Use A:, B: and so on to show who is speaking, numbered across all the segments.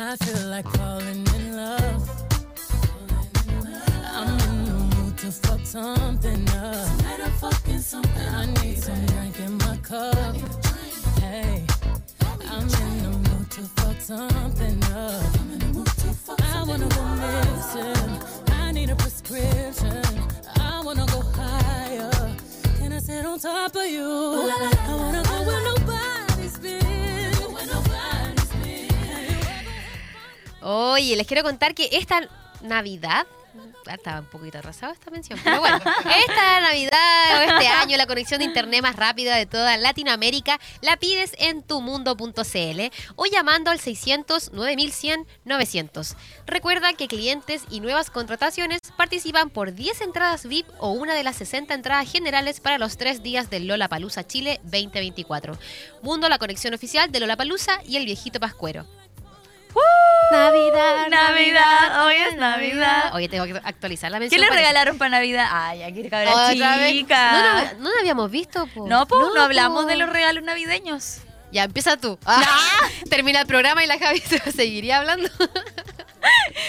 A: I feel like falling in love. I'm in the mood to fuck something up. Tonight I'm fucking something. I need some drink in my cup. Hey, I'm in the mood to fuck something up. I'm in the mood to fuck I wanna go missing. I need a prescription. I wanna go higher. Can I sit on top of you? I wanna go where nobody's been.
B: Oye, les quiero contar que esta Navidad. ah, Estaba un poquito atrasado esta mención, pero bueno, esta Navidad o este año la conexión de internet más rápida de toda Latinoamérica la pides en tumundo.cl o llamando al 600 9100 900. Recuerda que clientes y nuevas contrataciones participan por 10 entradas VIP o una de las 60 entradas generales para los tres días del Lola Palusa Chile 2024. Mundo, la conexión oficial de Lola Palusa y el viejito Pascuero. Navidad,
C: Navidad, hoy es Navidad.
B: Oye, tengo que actualizar la
C: ¿Qué
B: mención.
C: le
B: parece.
C: regalaron para Navidad? Ay, aquí cabra
B: Otra vez.
C: chica.
B: No, no, no la habíamos visto, po.
C: No, pues, no, hablamos
B: po.
C: de los regalos navideños.
B: Ya, empieza tú. Ah, Termina el programa y la Javi se seguiría hablando.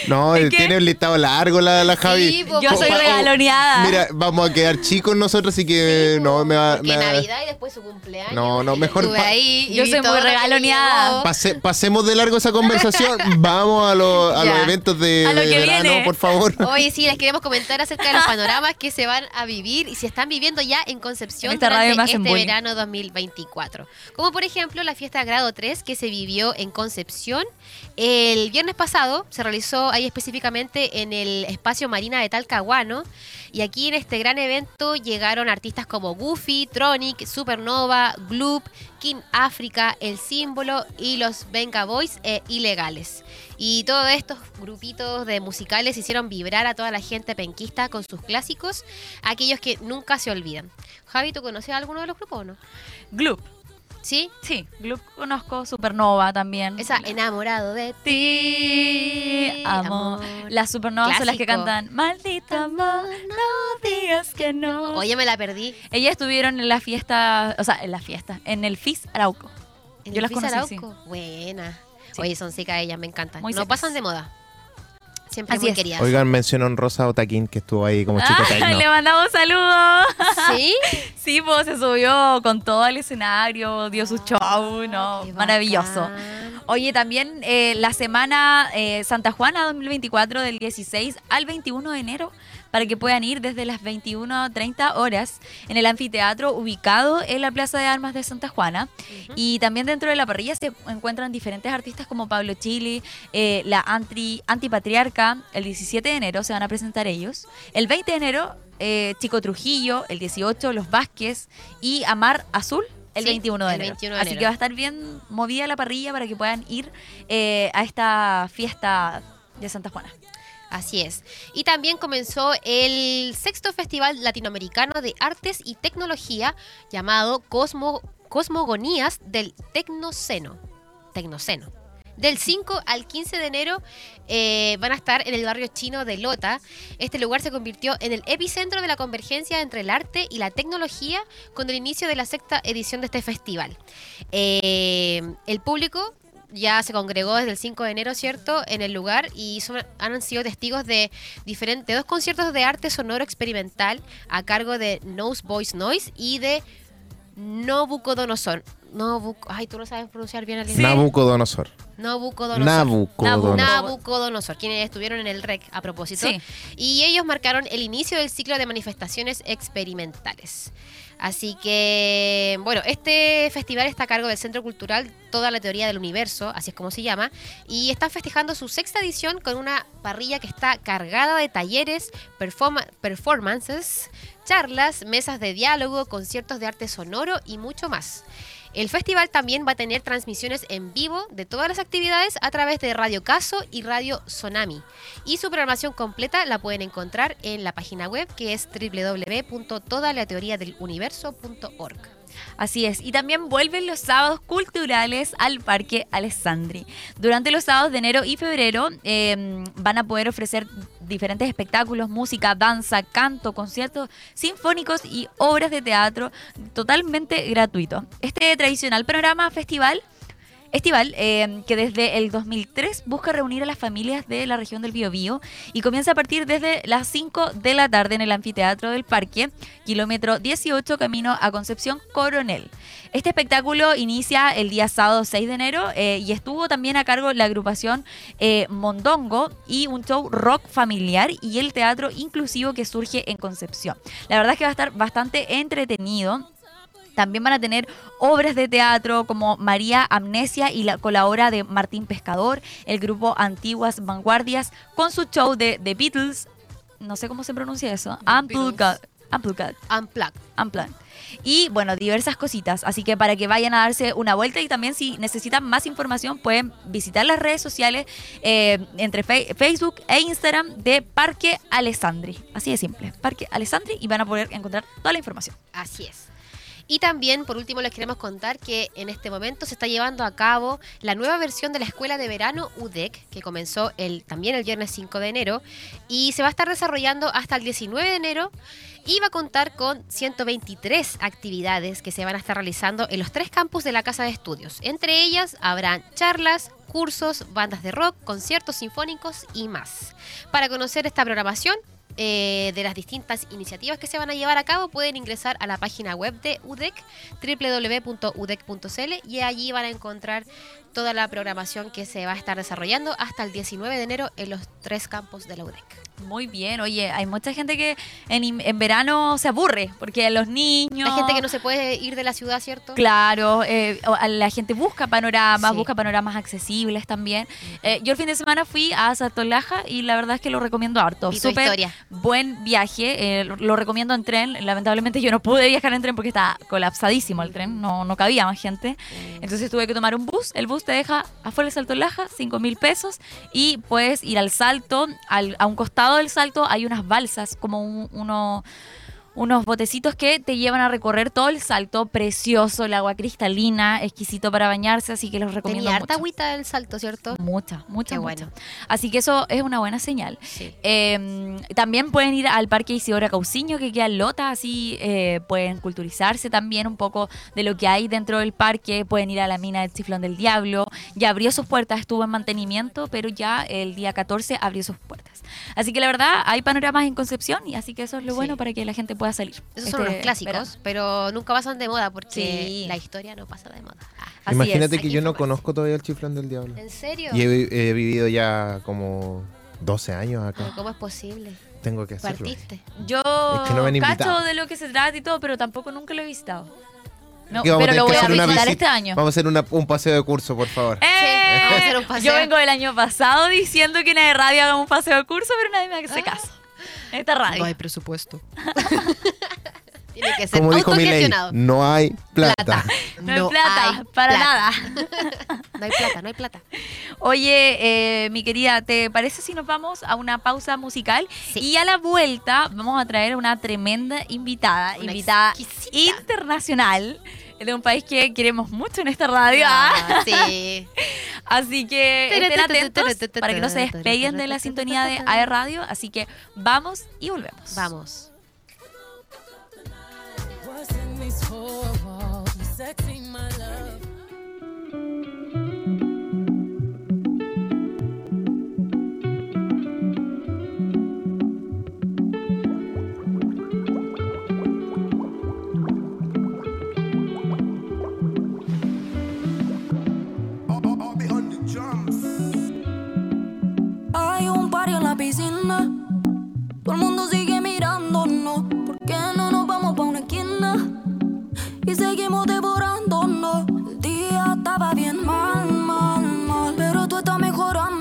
D: No,
C: ¿De qué?
D: tiene un listado largo la, la Javi.
B: Sí, po,
C: Yo soy regaloneada.
D: Mira, vamos a quedar chicos nosotros, así que
B: Sí,
D: no me va.
B: Porque
D: me
B: Navidad y después su cumpleaños.
D: No, no, mejor
B: estuve ahí
C: Yo soy muy regaloneada.
D: Pase- pasemos de largo esa conversación. Vamos a, lo- a los eventos de,
C: A lo
D: de
C: que
D: verano,
C: viene.
D: por favor.
B: Oye, sí, les queremos comentar acerca de los panoramas que se van a vivir y se están viviendo ya en Concepción
C: En esta radio
B: durante
C: hacen
B: este
C: bullying.
B: verano 2024. Como por ejemplo la fiesta grado 3 que se vivió en Concepción el viernes pasado, se realizó ahí específicamente en el espacio Marina de Talcahuano. Y aquí en este gran evento llegaron artistas como Goofy, Tronic, Supernova, Gloop, King África, El Símbolo y los Venga Boys e Ilegales. Y todos estos grupitos de musicales hicieron vibrar a toda la gente penquista con sus clásicos, aquellos que nunca se olvidan. Javi, ¿tú conoces a alguno de los grupos o no?
C: Gloop.
B: ¿Sí?
C: Sí, conozco. Supernova también.
B: Esa enamorado de ti.
C: ti, amor. Las supernovas son las que cantan Maldito amor, no digas que no.
B: Oye, me la perdí.
C: Ellas estuvieron en la fiesta, o sea, en la fiesta, en el FIS Arauco.
B: En
C: Yo
B: el
C: las
B: Fizz
C: conocí,
B: Arauco. Buena.
C: Sí.
B: Oye, son secas ellas, me encantan.
C: Muy
B: no
C: secas.
B: pasan de moda. Siempre
C: Así
B: muy
C: es.
B: queridas.
D: Oigan, mención honrosa a Otaquín, que estuvo ahí como chico
C: Ay, le mandamos saludos.
B: ¿Sí?
C: Sí, pues se subió con todo el escenario, dio su show, no, maravilloso.
B: bacán.
C: Oye, también eh, la semana eh, Santa Juana 2024 del 16 al 21 de enero para que puedan ir desde las 21.30 horas en el anfiteatro ubicado en la Plaza de Armas de Santa Juana. Y también dentro de la parrilla se encuentran diferentes artistas como Pablo Chili, eh, la Antri, Antipatriarca, el 17 de enero se van a presentar ellos. El 20 de enero, eh, Chico Trujillo, el 18, Los Vázquez y Amar Azul. El
B: Sí,
C: 21 de
B: el
C: enero.
B: 21 de
C: Así que va a estar bien movida la parrilla para que puedan ir eh, a esta fiesta de Santa Juana.
B: Así es. Y también comenzó el sexto Festival Latinoamericano de Artes y Tecnología llamado Cosmo, Cosmogonías del Tecnoceno. Tecnoceno. Del 5 al 15 de enero eh, van a estar en el barrio chino de Lota. Este lugar se convirtió en el epicentro de la convergencia entre el arte y la tecnología con el inicio de la sexta edición de este festival. Eh, el público ya se congregó desde el 5 de enero, ¿cierto?, en el lugar y son- han sido testigos de, diferentes, dos conciertos de arte sonoro experimental a cargo de Nose Voice Noise y de Nobucodonosor. Nobu, ay, tú no sabes pronunciar bien el
D: Nabucodonosor.
B: Nabucodonosor.
D: Nabucodonosor.
B: Nabucodonosor, quienes estuvieron en el REC a propósito.
C: Sí.
B: Y ellos marcaron el inicio del ciclo de manifestaciones experimentales. Así que, bueno, este festival está a cargo del Centro Cultural Toda la Teoría del Universo, así es como se llama, y están festejando su sexta edición con una parrilla que está cargada de talleres, performa- performances, charlas, mesas de diálogo, conciertos de arte sonoro y mucho más. El festival también va a tener transmisiones en vivo de todas las actividades a través de Radio Caso y Radio Sonami. Y su programación completa la pueden encontrar en la página web que es www.todalateoriadeluniverso.org.
C: Así es, y también vuelven los sábados culturales al Parque Alessandri. Durante los sábados de enero y febrero eh, van a poder ofrecer diferentes espectáculos, música, danza, canto, conciertos sinfónicos y obras de teatro totalmente gratuitos. Este tradicional programa festival estival eh, que desde el 2003 busca reunir a las familias de la región del Biobío y comienza a partir desde las 5 de la tarde en el anfiteatro del parque, kilómetro 18 camino a Concepción Coronel. Este espectáculo inicia el día sábado 6 de enero eh, y estuvo también a cargo la agrupación eh, Mondongo y un show rock familiar y el teatro inclusivo que surge en Concepción. La verdad es que va a estar bastante entretenido. También van a tener obras de teatro como María Amnesia y la, con la obra de Martín Pescador, el grupo Antiguas Vanguardias, con su show de The Beatles, no sé cómo se pronuncia eso, Unplugged. Unplugged.
B: Unplugged.
C: Unplugged. Y bueno, diversas cositas. Así que para que vayan a darse una vuelta y también si necesitan más información pueden visitar las redes sociales eh, entre Facebook e Instagram de Parque Alessandri. Así de simple, Parque Alessandri y van a poder encontrar toda la información.
B: Así es. Y también, por último, les queremos contar que en este momento se está llevando a cabo la nueva versión de la Escuela de Verano UDEC, que comenzó el, también el viernes 5 de enero, y se va a estar desarrollando hasta el 19 de enero y va a contar con 123 actividades que se van a estar realizando en los tres campus de la Casa de Estudios. Entre ellas habrán charlas, cursos, bandas de rock, conciertos sinfónicos y más. Para conocer esta programación, eh, de las distintas iniciativas que se van a llevar a cabo, pueden ingresar a la página web de UDEC, www.udec.cl, y allí van a encontrar toda la programación que se va a estar desarrollando hasta el 19 de enero en los tres campos de la UDEC.
C: Muy bien, oye, hay mucha gente que en, en verano se aburre porque los niños...
B: Hay gente que no se puede ir de la ciudad, ¿cierto?
C: Claro, eh, la gente busca panoramas,
B: Sí.
C: busca panoramas accesibles también. Eh, yo el fin de semana fui a Santolaja y la verdad es que lo recomiendo harto. Súper
B: historia.
C: Buen viaje, eh, lo, lo recomiendo en tren. Lamentablemente yo no pude viajar en tren porque estaba colapsadísimo el tren, no, no cabía más gente. Entonces tuve que tomar un bus. El bus te deja afuera de Salto Laja, 5 mil pesos, y puedes ir al salto. Al- a un costado del salto hay unas balsas, como un- uno- unos botecitos que te llevan a recorrer todo el salto. Precioso, el agua cristalina, exquisito para bañarse, así que los recomiendo
B: Tenía harta
C: mucho.
B: agüita el salto, ¿cierto?
C: Mucha, mucha,
B: Qué
C: mucha.
B: bueno.
C: Así que eso es una buena señal.
B: Sí.
C: Eh, también pueden ir al Parque Isidora Cauciño, que queda en Lota, así eh, pueden culturizarse también un poco de lo que hay dentro del parque. Pueden ir a la mina del Chiflón del Diablo. Ya abrió sus puertas, estuvo en mantenimiento, pero ya el día 14 abrió sus puertas. Así que la verdad, hay panoramas en Concepción y así que eso es lo
B: Sí.
C: bueno para que la gente pueda salir.
B: Esos son
C: este
B: los clásicos,
C: verano.
B: pero nunca pasan de moda porque
C: Sí.
B: la historia no pasa de moda. Ah,
C: Así
D: Imagínate
C: es.
D: que yo no conozco todavía el chiflón del diablo.
B: ¿En serio?
D: Y he, vi- he vivido ya como 12 años
B: Pero
D: acá.
B: ¿Cómo es posible?
D: Tengo que hacerlo.
B: Partiste.
C: Yo
D: Es que no me han
C: cacho de lo que se trata y todo, pero tampoco nunca lo he visitado. No, pero lo voy a visitar
D: visita.
C: este año.
D: Vamos a hacer una- un paseo de curso, por favor.
C: ¡Eh!
B: vamos a hacer un paseo.
C: Yo vengo del año pasado diciendo que en la radio haga un paseo de curso, pero nadie me
B: Ah.
C: hace caso. Esta radio.
B: presupuesto. Tiene que ser
D: Como dijo mi ley,
B: autogestionado.
D: no hay plata.
C: No, hay plata, para
B: plata.
C: nada.
B: No hay plata, no hay plata.
C: Oye, eh, mi querida, ¿te parece si nos vamos a una pausa musical?
B: Sí.
C: Y a la vuelta vamos a traer una tremenda invitada,
B: Una
C: invitada
B: exquisita.
C: internacional de un país que queremos mucho en esta radio. ¿ah?
B: Ah, sí.
C: Así que estén atentos para que no se despeguen de la sintonía de AE Radio. Así que vamos y volvemos.
B: Vamos.
E: Piscina. Todo el mundo sigue mirándonos. ¿Por qué no nos vamos pa' una esquina? Y seguimos devorándonos. El día estaba bien mal, mal, mal. Pero tú estás mejorándolo.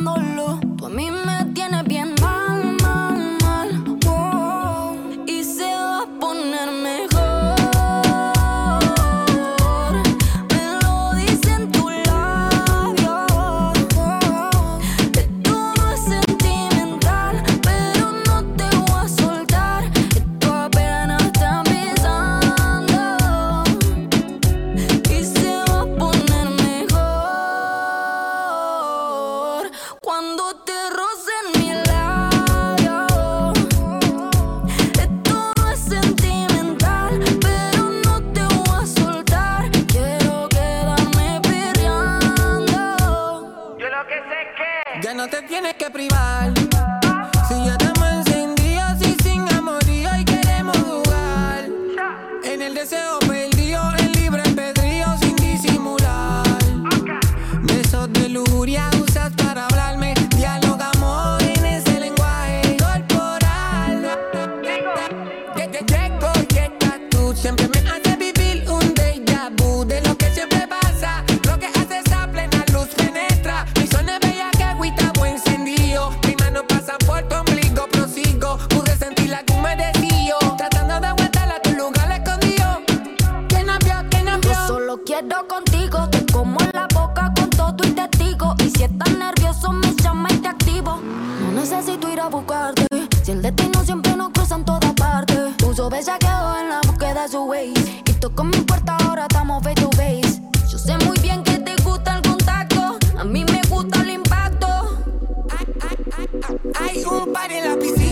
F: en la piscina.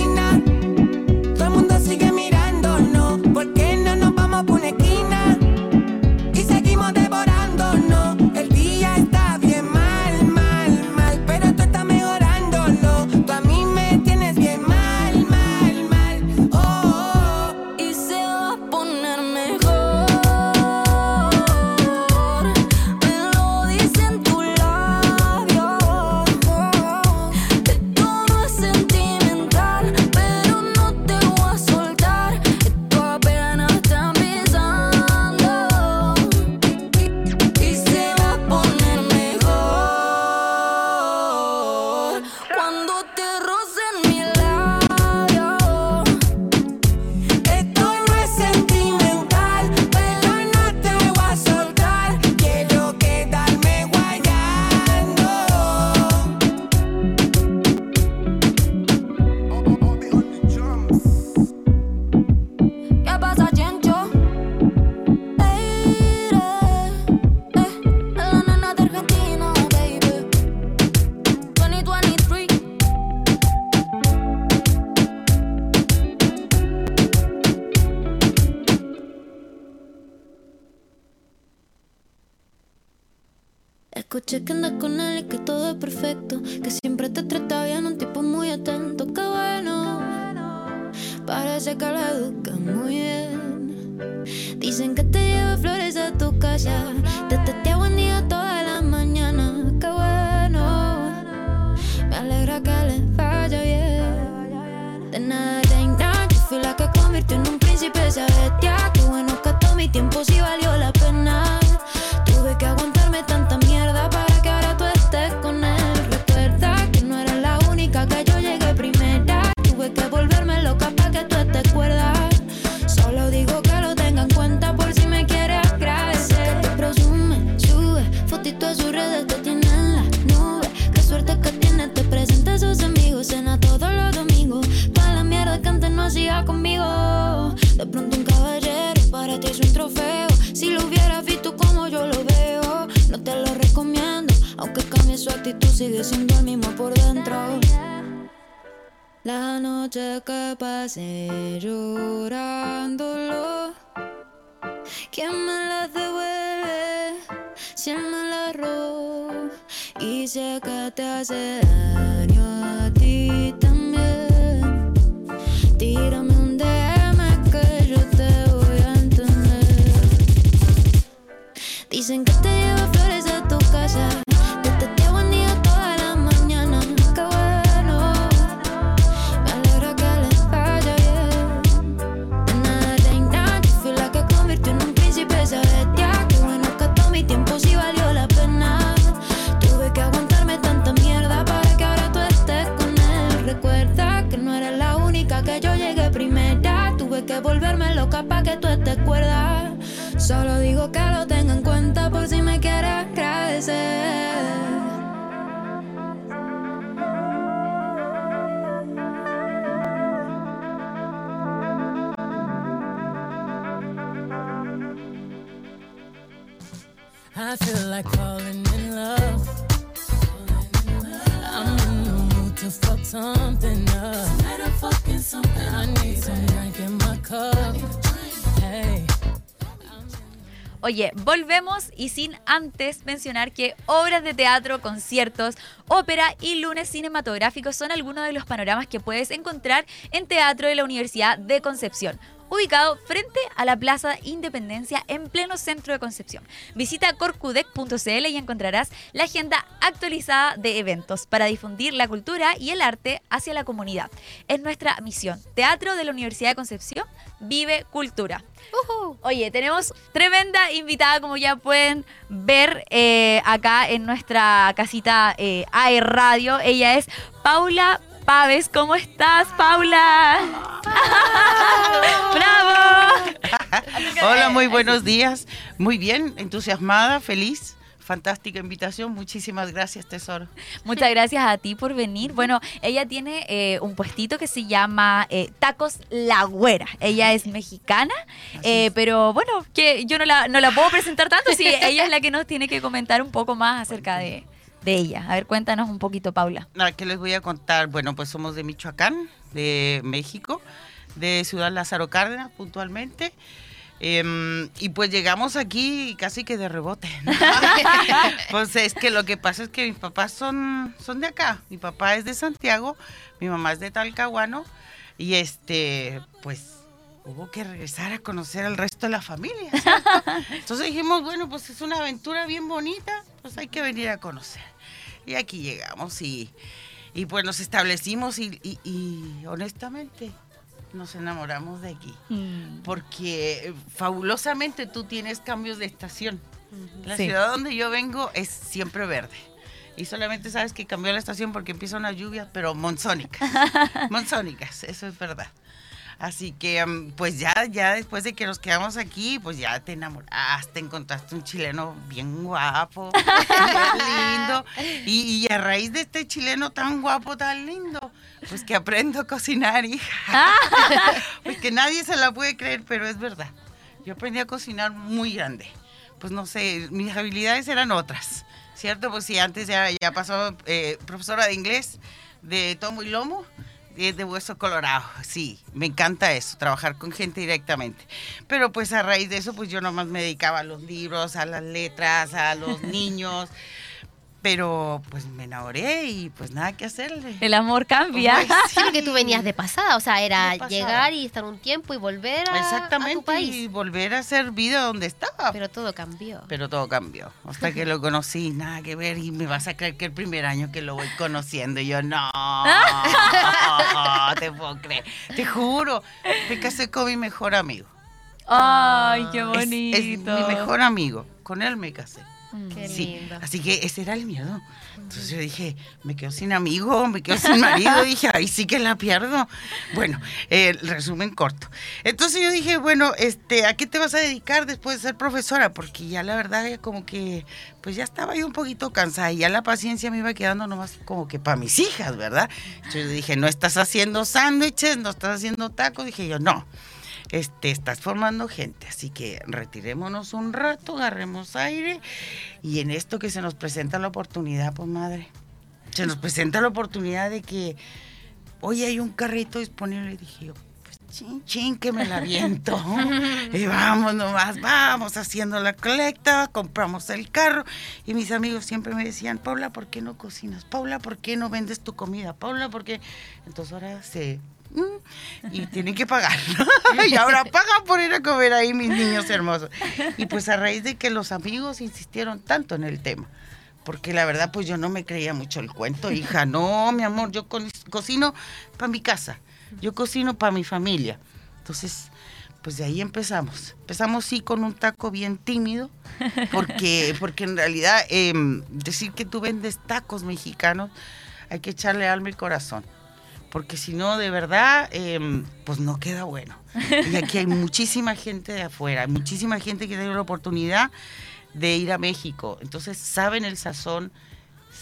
E: Dicen que te llevo flores a tu casa. Te teteo buen día toda la mañana. Qué bueno. Me alegra que le vaya bien. De nada de nada, yo fui la que convirtió en un príncipe esa bestia. Ah, qué bueno que todo mi tiempo sí valió la pena. sigue siendo el mismo por dentro. La noche que pasé llorándolo, ¿quién me la devuelve si él me la robó? Y sé que te hace daño a ti también. Tírame un DM que yo te voy a entender. Dicen que que volverme loca pa' que tú estés cuerda. Solo digo que lo tenga en cuenta por si me quieres agradecer.
A: I feel like falling in love. I'm in the mood to fuck something up. Fucking something. I
C: Oye, volvemos y sin antes mencionar que obras de teatro, conciertos, ópera y lunes cinematográficos son algunos de los panoramas que puedes encontrar en Teatro de la Universidad de Concepción ubicado frente a la Plaza Independencia en pleno centro de Concepción. Visita corcudec.cl y encontrarás la agenda actualizada de eventos para difundir la cultura y el arte hacia la comunidad. Es nuestra misión. Teatro de la Universidad de Concepción vive cultura. Oye, tenemos tremenda invitada, como ya pueden ver eh, acá en nuestra casita eh, AE Radio. Ella es Paula Paves. ¿Cómo estás, Paula? ¡Bravo!
G: Hola, muy buenos días. Muy bien, entusiasmada, feliz. Fantástica invitación. Muchísimas gracias, Tesoro.
C: Muchas gracias a ti por venir. Bueno, ella tiene eh, un puestito que se llama eh, Tacos La Güera. Ella es mexicana, eh, pero bueno, que yo no la, no la puedo presentar tanto, sí, ella es la que nos tiene que comentar un poco más acerca de, de ella. A ver, cuéntanos un poquito, Paula.
G: Nada, ¿qué les voy a contar? Bueno, pues somos de Michoacán, de México, de Ciudad Lázaro Cárdenas, puntualmente. Em, y pues llegamos aquí casi que de rebote. ¿no? pues es que lo que pasa es que mis papás son, son de acá. Mi papá es de Santiago, mi mamá es de Talcahuano. Y este, pues hubo que regresar a conocer al resto de la familia. ¿cierto? Entonces dijimos, bueno, pues es una aventura bien bonita, pues hay que venir a conocer. Y aquí llegamos y, y pues nos establecimos y, y- y honestamente nos enamoramos de aquí. Porque eh, fabulosamente tú tienes cambios de estación. La
C: Sí.
G: ciudad donde yo vengo es siempre verde. Y solamente sabes que cambió la estación porque empieza una lluvia, pero monzónicas. monzónicas, eso es verdad. Así que, mm, pues ya, ya después de que nos quedamos aquí, pues ya te enamoraste, encontraste un chileno bien guapo, bien lindo. Y, y a raíz de este chileno tan guapo, tan lindo, pues que aprendo a cocinar, hija. pues que nadie se la puede creer, pero es verdad. Yo aprendí a cocinar muy grande. Pues no sé, mis habilidades eran otras, ¿cierto? Pues sí, antes ya, ya pasó eh, profesora de inglés de tomo y lomo, de, de hueso colorado. Sí, me encanta eso, trabajar con gente directamente. Pero pues a raíz de eso, pues yo nomás me dedicaba a los libros, a las letras, a los niños. Pero pues me enamoré y pues nada que hacerle.
C: El amor cambia.
B: Sí, porque tú venías de pasada, o sea, era llegar y estar un tiempo y volver a, a
G: Exactamente, y volver a hacer vida donde estaba.
B: Pero todo cambió.
G: Pero todo cambió. Hasta que lo conocí, nada que ver. Y me vas a creer que el primer año que lo voy conociendo, y yo, no, te puedo creer. Te juro, me casé con mi mejor amigo.
C: Ay, qué
G: Es-
C: bonito.
G: Es, mi mejor amigo. Con él me casé.
B: Qué
G: Sí,
B: lindo.
G: así que ese era el miedo. Entonces yo dije, me quedo sin amigo, me quedo sin marido. dije, ahí sí que la pierdo. Bueno, eh, resumen corto. Entonces yo dije, bueno, este, ¿a qué te vas a dedicar después de ser profesora? Porque ya la verdad, ya como que, pues ya estaba yo un poquito cansada y ya la paciencia me iba quedando nomás como que para mis hijas, ¿verdad? Entonces yo dije, no estás haciendo sándwiches, no estás haciendo tacos. Dije yo, no este, estás formando gente, así que retirémonos un rato, agarremos aire y en esto que se nos presenta la oportunidad, pues madre, se nos presenta la oportunidad de que, hoy hay un carrito disponible, y dije yo, pues chin, chin, que me la viento. y vamos nomás, vamos haciendo la colecta, compramos el carro y mis amigos siempre me decían, Paula, ¿por qué no cocinas? Paula, ¿por qué no vendes tu comida? Paula, ¿por qué? Entonces ahora se... Y tienen que pagar. y ahora pagan por ir a comer ahí mis niños hermosos. Y pues a raíz de que los amigos insistieron tanto en el tema, porque la verdad pues yo no me creía mucho el cuento, hija, no, mi amor, yo co- cocino para mi casa, yo cocino para mi familia. Entonces, pues de ahí empezamos. Empezamos sí con un taco bien tímido, porque, porque en realidad em, decir que tú vendes tacos mexicanos, hay que echarle alma y corazón. Porque si no, de verdad, em, pues no queda bueno. Y aquí hay muchísima gente de afuera, hay muchísima gente que tiene la oportunidad de ir a México. Entonces saben el sazón,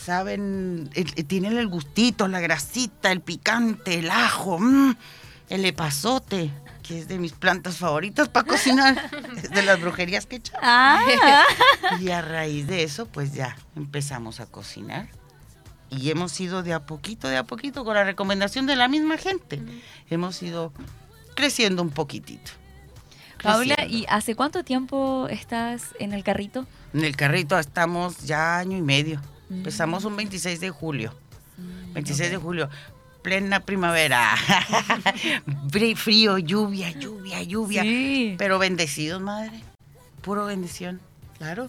G: saben, el- el- tienen el gustito, la grasita, el picante, el ajo, mm, el epazote, que es de mis plantas favoritas para cocinar, de las brujerías que echamos.
C: Ah,
G: Y a raíz de eso, pues ya empezamos a cocinar. Y hemos ido de a poquito, de a poquito, con la recomendación de la misma gente. Hemos ido creciendo un poquitito.
C: Paula. ¿y hace cuánto tiempo estás en el carrito?
G: En el carrito estamos ya año y medio. Empezamos un 26 de julio. 26 de julio, plena primavera. Frí- Frío, lluvia, lluvia, lluvia.
C: Sí.
G: Pero bendecidos, madre. Puro bendición. Claro.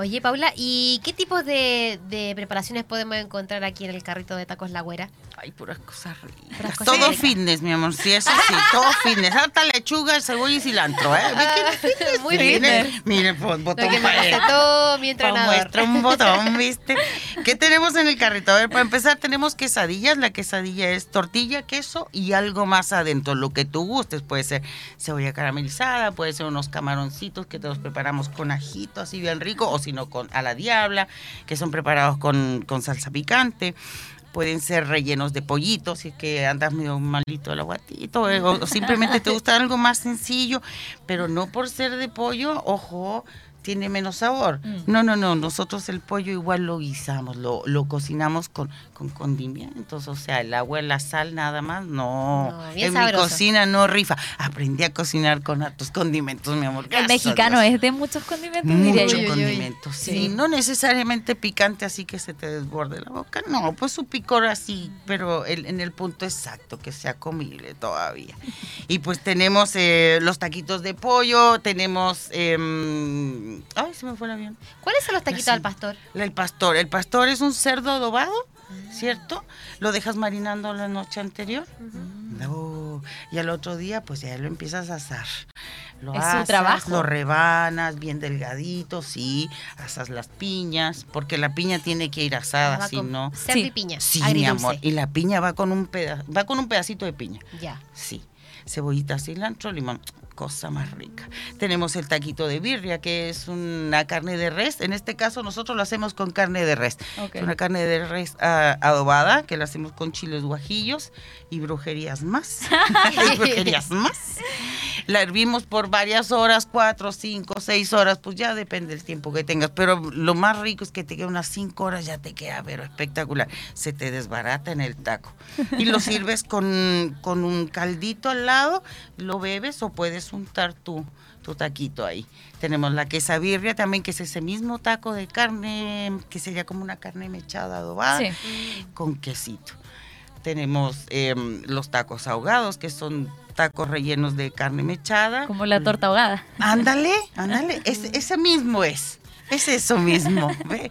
B: Oye, Paula, ¿y qué tipos de, de preparaciones podemos encontrar aquí en el carrito de tacos La Güera?
G: Ay, puras cosas ricas.
B: Cosas
G: todo
B: ricas.
G: fitness, mi amor. Sí, eso sí, todo fitness. Harta lechuga, cebolla y cilantro, ¿eh? ¿Ve que no fitness?
B: Muy
G: Miren,
B: fitness.
G: Miren, pues,
B: Lo
G: botón
B: que me recetó mi entrenador.
G: muestra un botón, ¿viste? ¿Qué tenemos en el carrito? A ver, para empezar tenemos quesadillas. La quesadilla es tortilla, queso y algo más adentro, lo que tú gustes. Puede ser cebolla caramelizada, puede ser unos camaroncitos que te los preparamos con ajito, así bien rico, o si no con a la diabla, que son preparados con, con salsa picante. Pueden ser rellenos de pollito, si es que andas medio malito el aguatito, eh, o simplemente te gusta algo más sencillo, pero no por ser de pollo, ojo, tiene menos sabor. No, no, no, nosotros el pollo igual lo guisamos, lo, lo cocinamos con, con condimentos, o sea, el agua, la sal, nada más, no. En mi cocina no rifa. Aprendí a cocinar con hartos condimentos, mi amor.
C: El mexicano
G: Dios.
C: es de muchos condimentos, diría
G: Mucho
C: yo.
G: condimento, sí. No necesariamente picante así que se te desborde la boca. No, pues su picor así, pero el- en el punto exacto, que sea comible todavía. Y pues tenemos eh, los taquitos de pollo, tenemos... em, ay, se me fue el avión.
B: ¿Cuáles son los taquitos al pastor?
G: El pastor. El pastor es un cerdo adobado, ¿cierto? Lo dejas marinando la noche anterior. No. Y al otro día, pues ya lo empiezas a asar. Lo
C: Es su
G: asas,
C: trabajo.
G: Lo rebanas bien delgadito, sí. Asas las piñas, porque la piña tiene que ir asada,
B: Va
G: si no.
C: Sí.
B: piña.
G: Sí, mi amor. Y la piña va con un peda va con un pedacito de piña.
B: Ya.
G: Sí. Cebollita, cilantro, limón. Cosa más rica. Tenemos el taquito de birria, que es una carne de res. En este caso, nosotros lo hacemos con carne de res.
C: Ok.
G: Es una carne de res ah, adobada, que la hacemos con chiles guajillos y brujerías más. y brujerías más. La hervimos por varias horas, cuatro, cinco, seis horas, pues ya depende del tiempo que tengas. Pero lo más rico es que te queda unas cinco horas, ya te queda, pero espectacular. Se te desbarata en el taco. Y lo sirves con, con un caldito al lado, lo bebes o puedes untar tu, tu taquito ahí. Tenemos la quesabirria también, que es ese mismo taco de carne, que sería como una carne mechada adobada
C: Sí.
G: con quesito. Tenemos em, los tacos ahogados, que son tacos rellenos de carne mechada.
C: Como la torta ahogada.
G: Ándale, ándale, ese, ese mismo es, es eso mismo. ¿ve?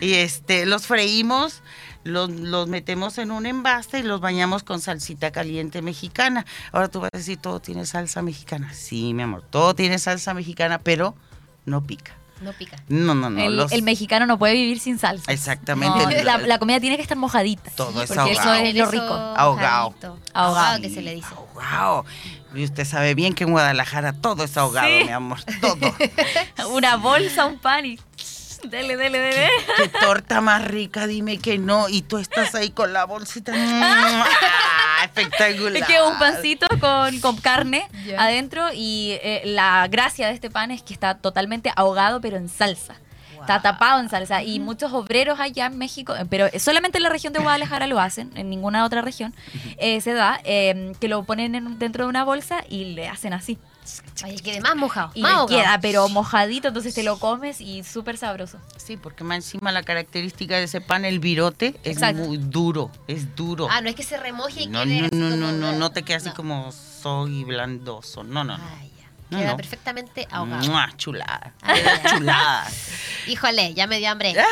G: Y este, los freímos, los, los metemos en un envase y los bañamos con salsita caliente mexicana. Ahora tú vas a decir, todo tiene salsa mexicana. Sí, mi amor, todo tiene salsa mexicana, pero no pica.
B: No pica.
G: No, no, no.
C: el,
G: los-
C: el mexicano no puede vivir sin salsa.
G: Exactamente.
C: No, la, la comida tiene que estar mojadita.
G: Todo es
C: Porque eso
G: ahogado.
C: es lo
B: Eso
C: rico.
G: Ahogado.
C: Ahogado.
B: Ahogado que se le dice.
G: Ahogado. Y usted sabe bien que en Guadalajara todo es ahogado,
C: Sí.
G: mi amor. Todo.
C: Una bolsa, un pan y... Dele, dele, dele.
G: Qué torta más rica, dime que no. Y tú estás ahí con la bolsita. ¡Ah, espectacular.
C: Es que un pancito con, con carne adentro y eh, la gracia de este pan es que está totalmente ahogado pero en salsa. Está tapado en salsa y muchos obreros allá en México, eh, pero solamente en la región de Guadalajara lo hacen, en ninguna otra región eh, se da, eh, que lo ponen en- dentro de una bolsa y le hacen así.
B: Oye, quede más mojado.
C: Y
B: más
C: queda pero mojadito, entonces te lo comes y súper sabroso.
G: Sí, porque más encima la característica de ese pan, el virote, es
C: Exacto.
G: muy duro. Es duro.
B: Ah, no es que se remoje y
G: no,
B: quede
G: no,
B: así
G: no,
B: como-
G: no, no, no te queda así
B: No.
G: como soy blandoso. No, no, no. No,
B: Queda
G: no.
B: perfectamente ahogado.
G: Mua, chulada.
B: Ah,
G: Queda
B: ya.
G: chulada.
B: Híjole, ya me dio hambre.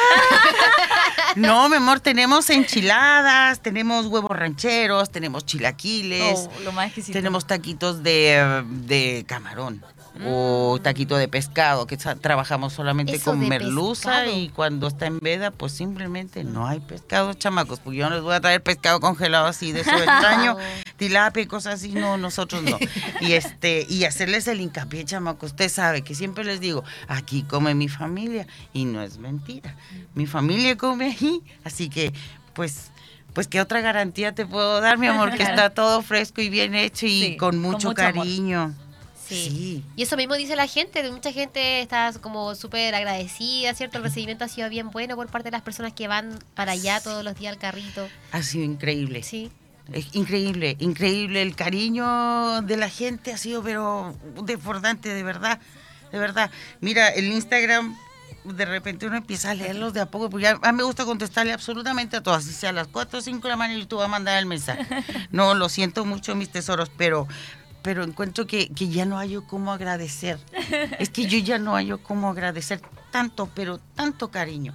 G: No, mi amor, tenemos enchiladas, tenemos huevos rancheros, tenemos chilaquiles.
C: Oh, lo más exquisito.
G: Tenemos taquitos de, de camarón o taquito de pescado, que trabajamos solamente
B: Mm. Eso
G: con merluza
B: pescado.
G: y cuando está en veda, pues simplemente no hay pescado, chamacos, porque yo no les voy a traer pescado congelado así de eso extraño, tilapia y cosas así, no, nosotros no. Y este, y hacerles el hincapié, chamaco, usted sabe que siempre les digo, aquí come mi familia, y no es mentira. Mi familia come ahí, así que, pues. Pues qué otra garantía te puedo dar, mi amor, que está todo fresco y bien hecho y
C: Sí,
G: con
C: con
G: mucho,
C: amor.
B: Sí.
G: Sí.
B: Y eso mismo dice la gente, mucha gente está como súper agradecida, ¿cierto? El recibimiento ha sido bien bueno por parte de las personas que van para allá todos los días al carrito.
G: Ha sido increíble.
B: Sí.
G: Es increíble, increíble. El cariño de la gente ha sido, pero desbordante, de verdad. De verdad. Mira, el Instagram, de repente uno empieza a leerlos de a poco, porque a a mí me gusta contestarle absolutamente a todas. Si sea a las 4 o 5 de la mañana y tú vas a mandar el mensaje. No, lo siento mucho, mis tesoros, pero pero encuentro que, que ya no hay cómo agradecer. Es que yo ya no hay cómo agradecer tanto, pero tanto cariño,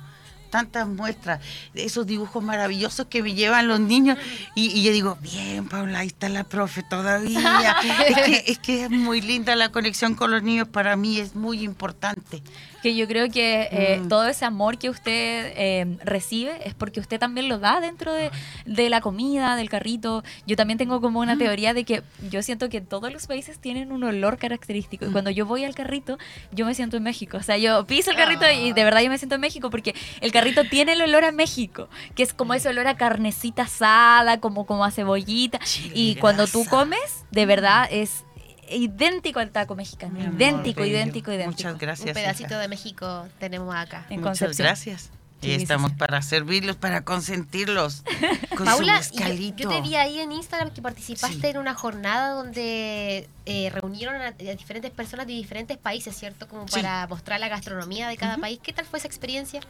G: tantas muestras, esos dibujos maravillosos que me llevan los niños. Y, y yo digo, bien, Paula, ahí está la profe todavía. es, que, es que es muy linda la conexión con los niños, para mí es muy importante.
C: Que yo creo que eh,
G: Mm.
C: todo ese amor que usted eh, recibe es porque usted también lo da dentro de, de la comida, del carrito. Yo también tengo como
G: Mm.
C: una teoría de que yo siento que todos los países tienen un olor característico.
G: Mm.
C: Y cuando yo voy al carrito, yo me siento en México. O sea, yo piso el carrito y de verdad yo me siento en México porque el carrito tiene el olor a México, que es como ese olor a carnecita asada, como, como a cebollita.
G: Chile,
C: Y cuando tú comes, de verdad es idéntico al taco mexicano.
G: Amor
C: idéntico,
G: bello.
C: idéntico, idéntico.
G: Muchas gracias.
B: Un pedacito
G: hija.
B: de México tenemos acá.
C: En
G: Muchas
C: Concepción.
G: gracias. Y estamos para servirlos, para consentirlos. Con
B: Paula,
G: su
B: yo, te vi ahí en Instagram que participaste
G: Sí.
B: en una jornada donde eh, reunieron a, a diferentes personas de diferentes países, ¿cierto? Como
G: Sí.
B: para mostrar la gastronomía de cada país. ¿Qué tal fue esa experiencia?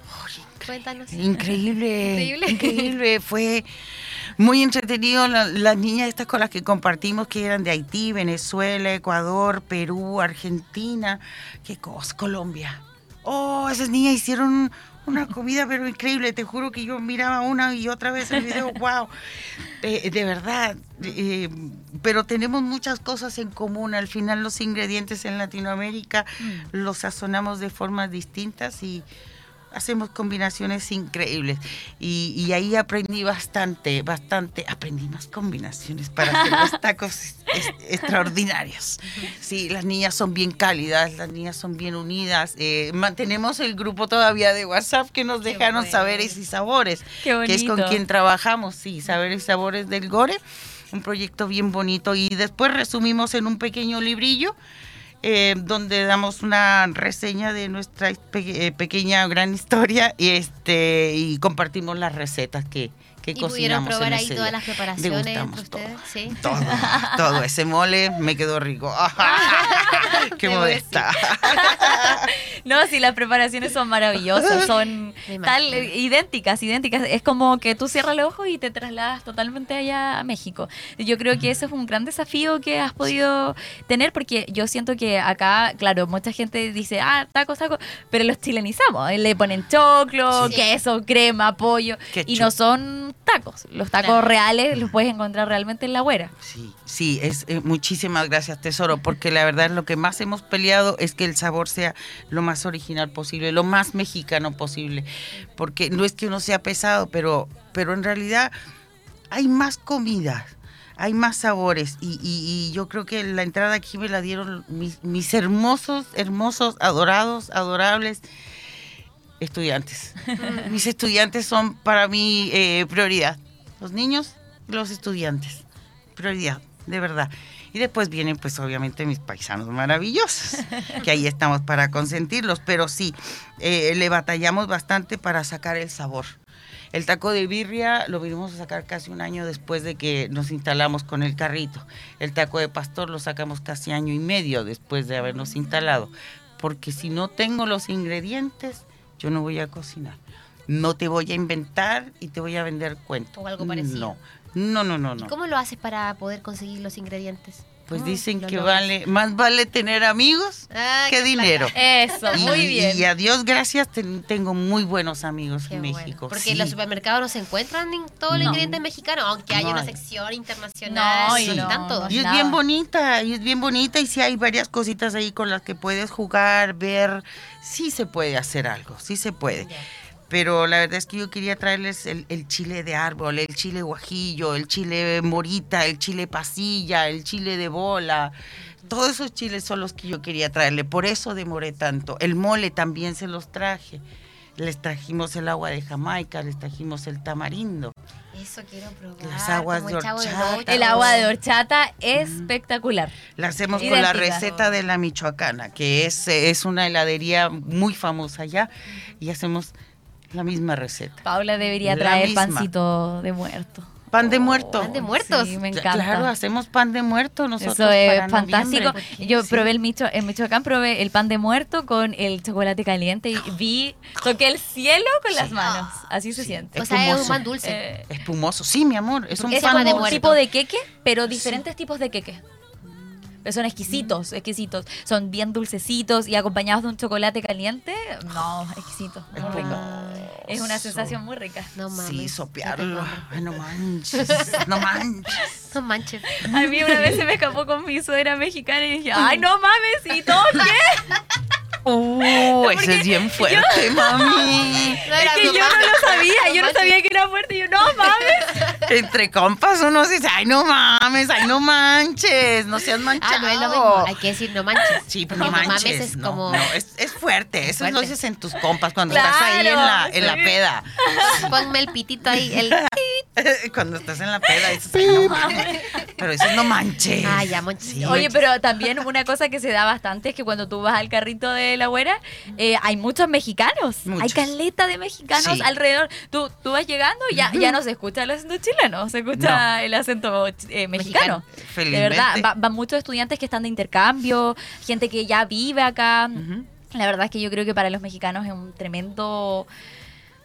B: Cuéntanos.
G: Increíble,
B: Increíble.
G: increíble, Fue muy entretenido. La- las niñas estas con las que compartimos, que eran de Haití, Venezuela, Ecuador, Perú, Argentina, qué cosa, Colombia. Oh, esas niñas hicieron una comida, pero increíble. Te juro que yo miraba una y otra vez el video, wow. Eh, de verdad, eh, pero tenemos muchas cosas en común. Al final los ingredientes en Latinoamérica los sazonamos de formas distintas y hacemos combinaciones increíbles. Y, y ahí aprendí bastante, bastante. Aprendí más combinaciones para hacer los tacos es- extraordinarios. Sí, las niñas son bien cálidas, las niñas son bien unidas. Eh, mantenemos el grupo todavía de WhatsApp que nos dejaron
B: bueno.
G: saberes y sabores
C: Qué
G: que es con quien trabajamos, sí, Saberes y Sabores del Gore, un proyecto bien bonito y después resumimos en un pequeño librillo eh, donde damos una reseña de nuestra pe- eh, pequeña gran historia y este y compartimos las recetas que, que
B: ¿Y pudieron
G: cocinamos
B: probar
G: en
B: ahí
G: ese
B: todas
G: día.
B: las preparaciones entre ustedes?
G: todo.
B: Sí.
G: Todo, todo ese mole me quedó rico. Qué modesta.
C: No, sí, las preparaciones son maravillosas, son tal, idénticas, idénticas. Es como que tú cierras los ojos y te trasladas totalmente allá a México. Yo creo que ese es un gran desafío que has podido tener porque yo siento que acá, claro, mucha gente dice, ah, tacos, tacos, pero los chilenizamos. Le ponen choclo,
B: Sí.
C: queso, crema, pollo y
G: Ketchup.
C: no son tacos. Los tacos
B: Claro.
C: reales los puedes encontrar realmente en la güera.
G: Sí, sí, es eh, muchísimas gracias, tesoro, porque la verdad lo que más hemos peleado es que el sabor sea lo más original posible, lo más mexicano posible, porque no es que uno sea pesado, pero, pero en realidad hay más comidas. Hay más sabores y, y- y yo creo que la entrada aquí me la dieron mis, mis hermosos, hermosos, adorados, adorables estudiantes. mis estudiantes son para mí eh, prioridad. Los niños y los estudiantes prioridad, de verdad. Y después vienen, pues obviamente, mis paisanos maravillosos, que ahí estamos para consentirlos, pero sí, eh, le batallamos bastante para sacar el sabor. El taco de birria lo vinimos a sacar casi un año después de que nos instalamos con el carrito. El taco de pastor lo sacamos casi año y medio después de habernos instalado. Porque si no tengo los ingredientes, yo no voy a cocinar. No te voy a inventar y te voy a vender cuentos.
B: O algo parecido.
G: No, no, no, no.
B: ¿Y
G: no.
B: cómo lo haces para poder conseguir los ingredientes?
G: Pues
B: ¿Cómo
G: dicen que vale, más vale tener amigos
B: Ah,
G: que dinero.
C: Eso,
G: Y,
C: muy bien.
G: y a Dios gracias, ten- tengo muy buenos amigos
B: Qué
G: en
B: bueno.
G: México.
B: Porque
G: sí.
B: en los supermercados no se encuentran en todo el
G: No.
B: ingrediente mexicano, aunque hay
G: No
B: una sección internacional.
C: No,
B: y
C: y no,
B: están todos.
C: no.
G: Y es
C: Nada.
G: bien bonita, y es bien bonita, y sí hay varias cositas ahí con las que puedes jugar, ver. Sí se puede hacer algo, sí se puede.
B: Ya.
G: Pero la verdad es que yo quería traerles el, el chile de árbol, el chile guajillo, el chile morita, el chile pasilla, el chile de bola. Todos esos chiles son los que yo quería traerle, por eso demoré tanto. El mole también se los traje. Les trajimos el agua de Jamaica, les trajimos el tamarindo.
B: Eso quiero probar.
G: Las aguas
B: como
G: de horchata.
C: El agua de horchata espectacular.
G: La hacemos con la receta de la Michoacana, que es, es una heladería muy famosa allá, y hacemos la misma receta.
C: Paula debería
G: La
C: traer
G: misma.
C: pancito de muerto.
G: Pan de muerto.
B: Pan de muertos.
C: Sí, me encanta.
G: Claro, hacemos pan de muerto nosotros.
C: Eso es
G: para
C: fantástico. Yo
G: Sí.
C: probé el Micho, en Michoacán, probé el pan de muerto con el chocolate caliente y vi, toqué el cielo con las manos. Así se siente.
B: O sea, es un pan dulce.
C: Eh,
G: Espumoso. Sí, mi amor. Es un
B: Es
G: pan de
B: muerto.
C: tipo de queque, pero diferentes tipos de queque. Pero son exquisitos, exquisitos. Son bien dulcecitos y acompañados de un chocolate caliente. No, exquisito. Muy rico. Es una sensación muy rica.
B: No mames.
G: Sí, sopearlo. Ay, no manches. No manches.
B: No manches.
C: A mí una vez se me escapó con mi suegra mexicana y dije, ay, no mames, ¿y todo qué?
G: Uh, ese es bien fuerte, mami.
B: No
C: Es que yo no lo sabía, yo no sabía que era fuerte. Y yo, no mames.
G: Entre compas uno dice, ay, no mames, ay, no manches, no seas manchado.
B: Ah, no es lo mismo. Hay que decir no manches.
G: Sí, pero no manches.
B: es
G: no,
B: como.
G: no, es, es fuerte. Eso
B: Fuerte.
G: lo dices en tus compas cuando estás ahí en la, en la peda.
B: Ponme el pitito ahí. El...
G: cuando estás en la peda dices, ay, no mames. Pero eso no manches.
B: Ah, ya, manches.
G: Sí,
C: Oye, pero también una cosa que se da bastante es que cuando tú vas al carrito de la güera, eh, hay muchos mexicanos. Hay caleta de mexicanos
G: Sí.
C: alrededor. Tú, tú vas llegando y ya, ya no se escucha el acento chileno, se escucha el acento eh, mexicano. De
G: Felizmente.
C: verdad, va- van muchos estudiantes que están de intercambio, gente que ya vive acá. La verdad es que yo creo que para los mexicanos es un tremendo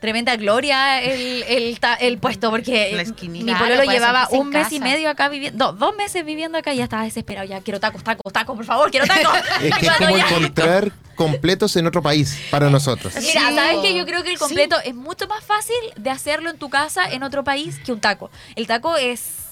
C: tremenda gloria el, el, ta- el puesto porque mi
B: Claro,
C: pololo
B: para
C: llevaba un mes y medio acá viviendo, do- dos meses viviendo acá y ya estaba desesperado, ya quiero tacos, tacos, tacos, por favor, quiero tacos.
D: Es que como
C: ya-
D: encontrar completos en otro país para nosotros.
C: Mira,
B: Sí.
C: ¿sabes qué? Yo creo que el completo es mucho más fácil de hacerlo en tu casa en otro país que un taco. El taco es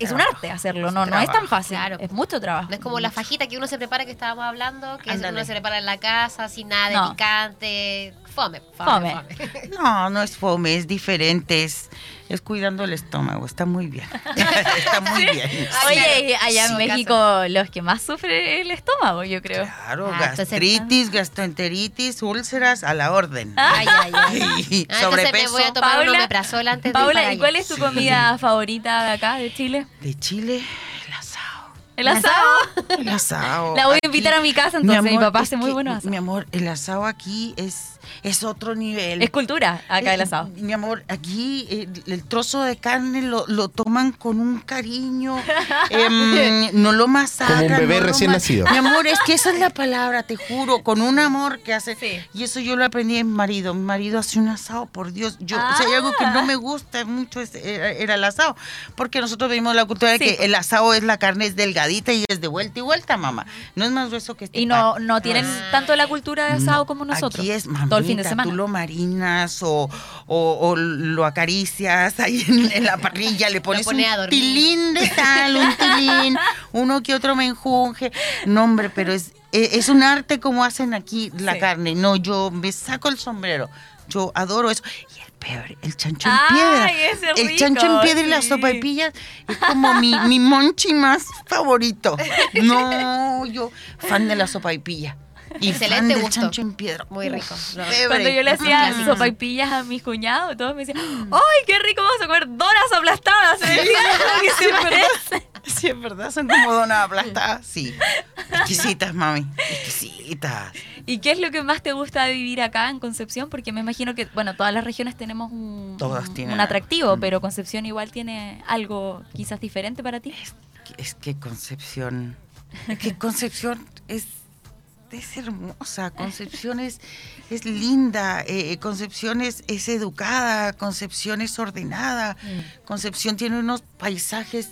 C: es un arte hacerlo, no, no es tan fácil,
B: Claro.
C: es mucho trabajo.
B: No es como la fajita que uno se prepara que estábamos hablando, que es uno se prepara en la casa sin nada de
C: No.
B: picante. Fome, fome,
C: Fome.
B: fome.
G: No, no es fome, es diferente, es, es cuidando el estómago, está muy bien. está muy bien.
C: Oye, allá en
B: Sí,
C: México los que más sufren el estómago, yo creo.
G: Claro,
B: Ah,
G: gastritis, gastroenteritis, úlceras, a la orden.
B: Ay, ay, ay. Ah, entonces me
G: sobrepeso
B: voy a tomar un
C: Paula-
B: omeprazol antes de ir para
C: Paula, ¿y cuál es tu comida favorita de acá, de Chile?
G: de Chile, el asado.
C: ¿El asado?
G: El asado.
C: La voy a
G: Aquí-
C: invitar a mi casa, entonces, mi papá hace muy
G: que,
C: buenos asados.
G: Mi amor, el asado aquí es, es otro nivel.
C: Es cultura acá el
G: Eh,
C: asado.
G: Mi amor, aquí eh, el, trozo de carne lo, lo toman con un cariño, em, no lo masacran.
D: Como un bebé
G: no
D: recién nacido.
G: Mi amor, es que esa es la palabra, te juro, con un amor que hace.
C: Sí.
G: Y eso yo lo aprendí de mi marido. Mi marido hace un asado, por Dios. Yo, Si hay algo que
C: Ah.
G: no me gusta mucho es, era, era el asado, porque nosotros vimos la cultura de que el asado es la carne es delgadita y es de vuelta y vuelta, mamá. No es más grueso que este
C: Y no,
G: pan.
C: no tienen
B: Ah.
C: tanto la cultura de asado
G: No,
C: como nosotros.
G: Aquí es
C: todo el fin de semana.
G: Tú lo marinas o, o- o lo acaricias ahí en, en la parrilla, le pones
B: pone
G: un tilín de sal, un tilín, uno que otro menjunje. No, hombre, pero es, e- es un arte como hacen aquí la
C: Sí.
G: carne. No, yo me saco el sombrero. Yo adoro eso. Y el peor, el chancho en
C: Ay,
G: piedra. el
C: rico,
G: chancho en piedra y las
C: sí.
G: sopaipillas es como mi, mi monchi más favorito. No, yo fan de la sopaipilla. Y fan
B: Excelente gusto.
G: chancho en piedra.
B: Muy rico. No.
C: Cuando yo le hacía
B: Clásicos.
C: sopaipillas a mis cuñados, todos me decían, ¡ay, qué rico vamos a comer donas aplastadas! Se parece.
G: Sí, es verdad, son como donas aplastadas. Sí. Exquisitas, mami. Exquisitas.
C: ¿Y qué es lo que más te gusta de vivir acá en Concepción? Porque me imagino que, bueno, todas las regiones tenemos un,
G: Todas
C: un-
G: tienen
C: un atractivo, pero Concepción igual tiene algo quizás diferente para ti.
G: Es que Concepción. Es que Concepción es. Es hermosa, Concepción es, es linda, eh, Concepción es, es educada, Concepción es ordenada, Concepción tiene unos paisajes,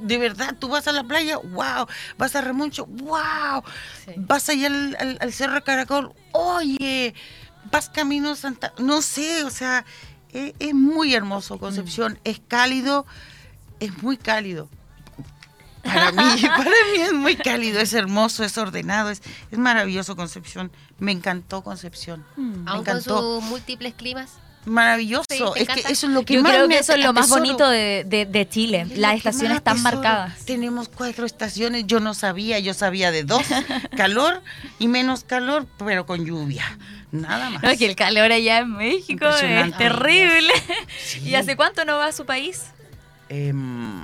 G: de verdad, tú vas a la playa, wow, vas a Remuncho, wow,
B: Sí.
G: vas allá al, al- al Cerro Caracol, oye, vas camino a Santa, no sé, o sea, eh, es muy hermoso Concepción, es cálido, es muy cálido. Para mí, para mí es muy cálido, es hermoso, es ordenado, es, es maravilloso Concepción. Me encantó Concepción. Me
B: Aún con sus múltiples climas.
G: Maravilloso.
B: Sí, ¿te
G: es que eso es lo que
C: Yo
G: más
C: creo
G: me
C: que eso es lo más bonito de, de- de Chile,
G: Es
C: las estaciones
G: atesoro.
C: marcadas.
G: Tenemos cuatro estaciones, yo no sabía, yo sabía de dos, calor y menos calor, pero con lluvia. Nada más.
C: No, es que el calor allá en México es terrible.
G: Sí.
C: ¿Y hace cuánto no va a su país?
G: Em,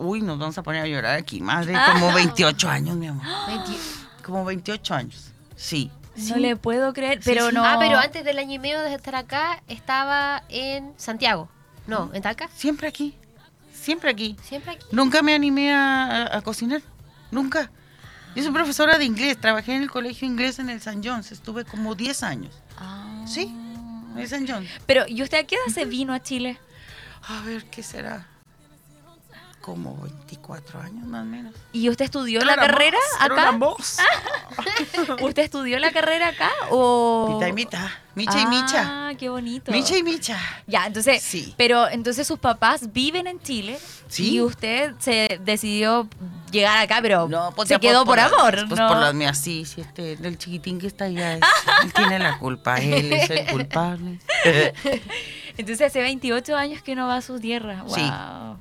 G: uy, nos vamos a poner a llorar aquí, madre,
C: Ah.
G: como 28 años, mi amor.
B: 20.
G: Como 28 años. Sí.
C: No le puedo creer, pero
G: sí.
C: no.
B: Ah, pero antes del año y medio de estar acá, estaba en Santiago. No, en Talca.
G: Siempre aquí. siempre aquí.
B: Siempre aquí.
G: Nunca me animé a, a- a cocinar, nunca. Yo soy profesora de inglés, trabajé en el colegio inglés en el St. John's, estuve como 10 años.
C: Ah.
G: Sí, en el St. John's.
C: Pero, ¿y usted a qué edad se vino a Chile?
G: A ver, ¿qué será? Como 24 años más o menos.
C: ¿Y usted estudió
G: Era
C: la
G: una
C: carrera
G: voz, era
C: acá?
G: una voz.
C: ¿Usted estudió la carrera acá o...?
G: Mitad y mitad, micha y micha.
C: Ah, qué bonito.
G: Micha y micha.
C: Ya, entonces,
G: Sí.
C: pero entonces sus papás viven en Chile
G: Sí.
C: y usted se decidió llegar acá, pero
G: pues
C: se
G: ya
C: quedó por, amor,
G: Pues
C: ¿no?
G: por las mías, sí, sí, este, el chiquitín que está allá, es- él tiene la culpa, él es el culpable.
C: Entonces hace 28 años que no va a su tierra. Wow.
G: Sí.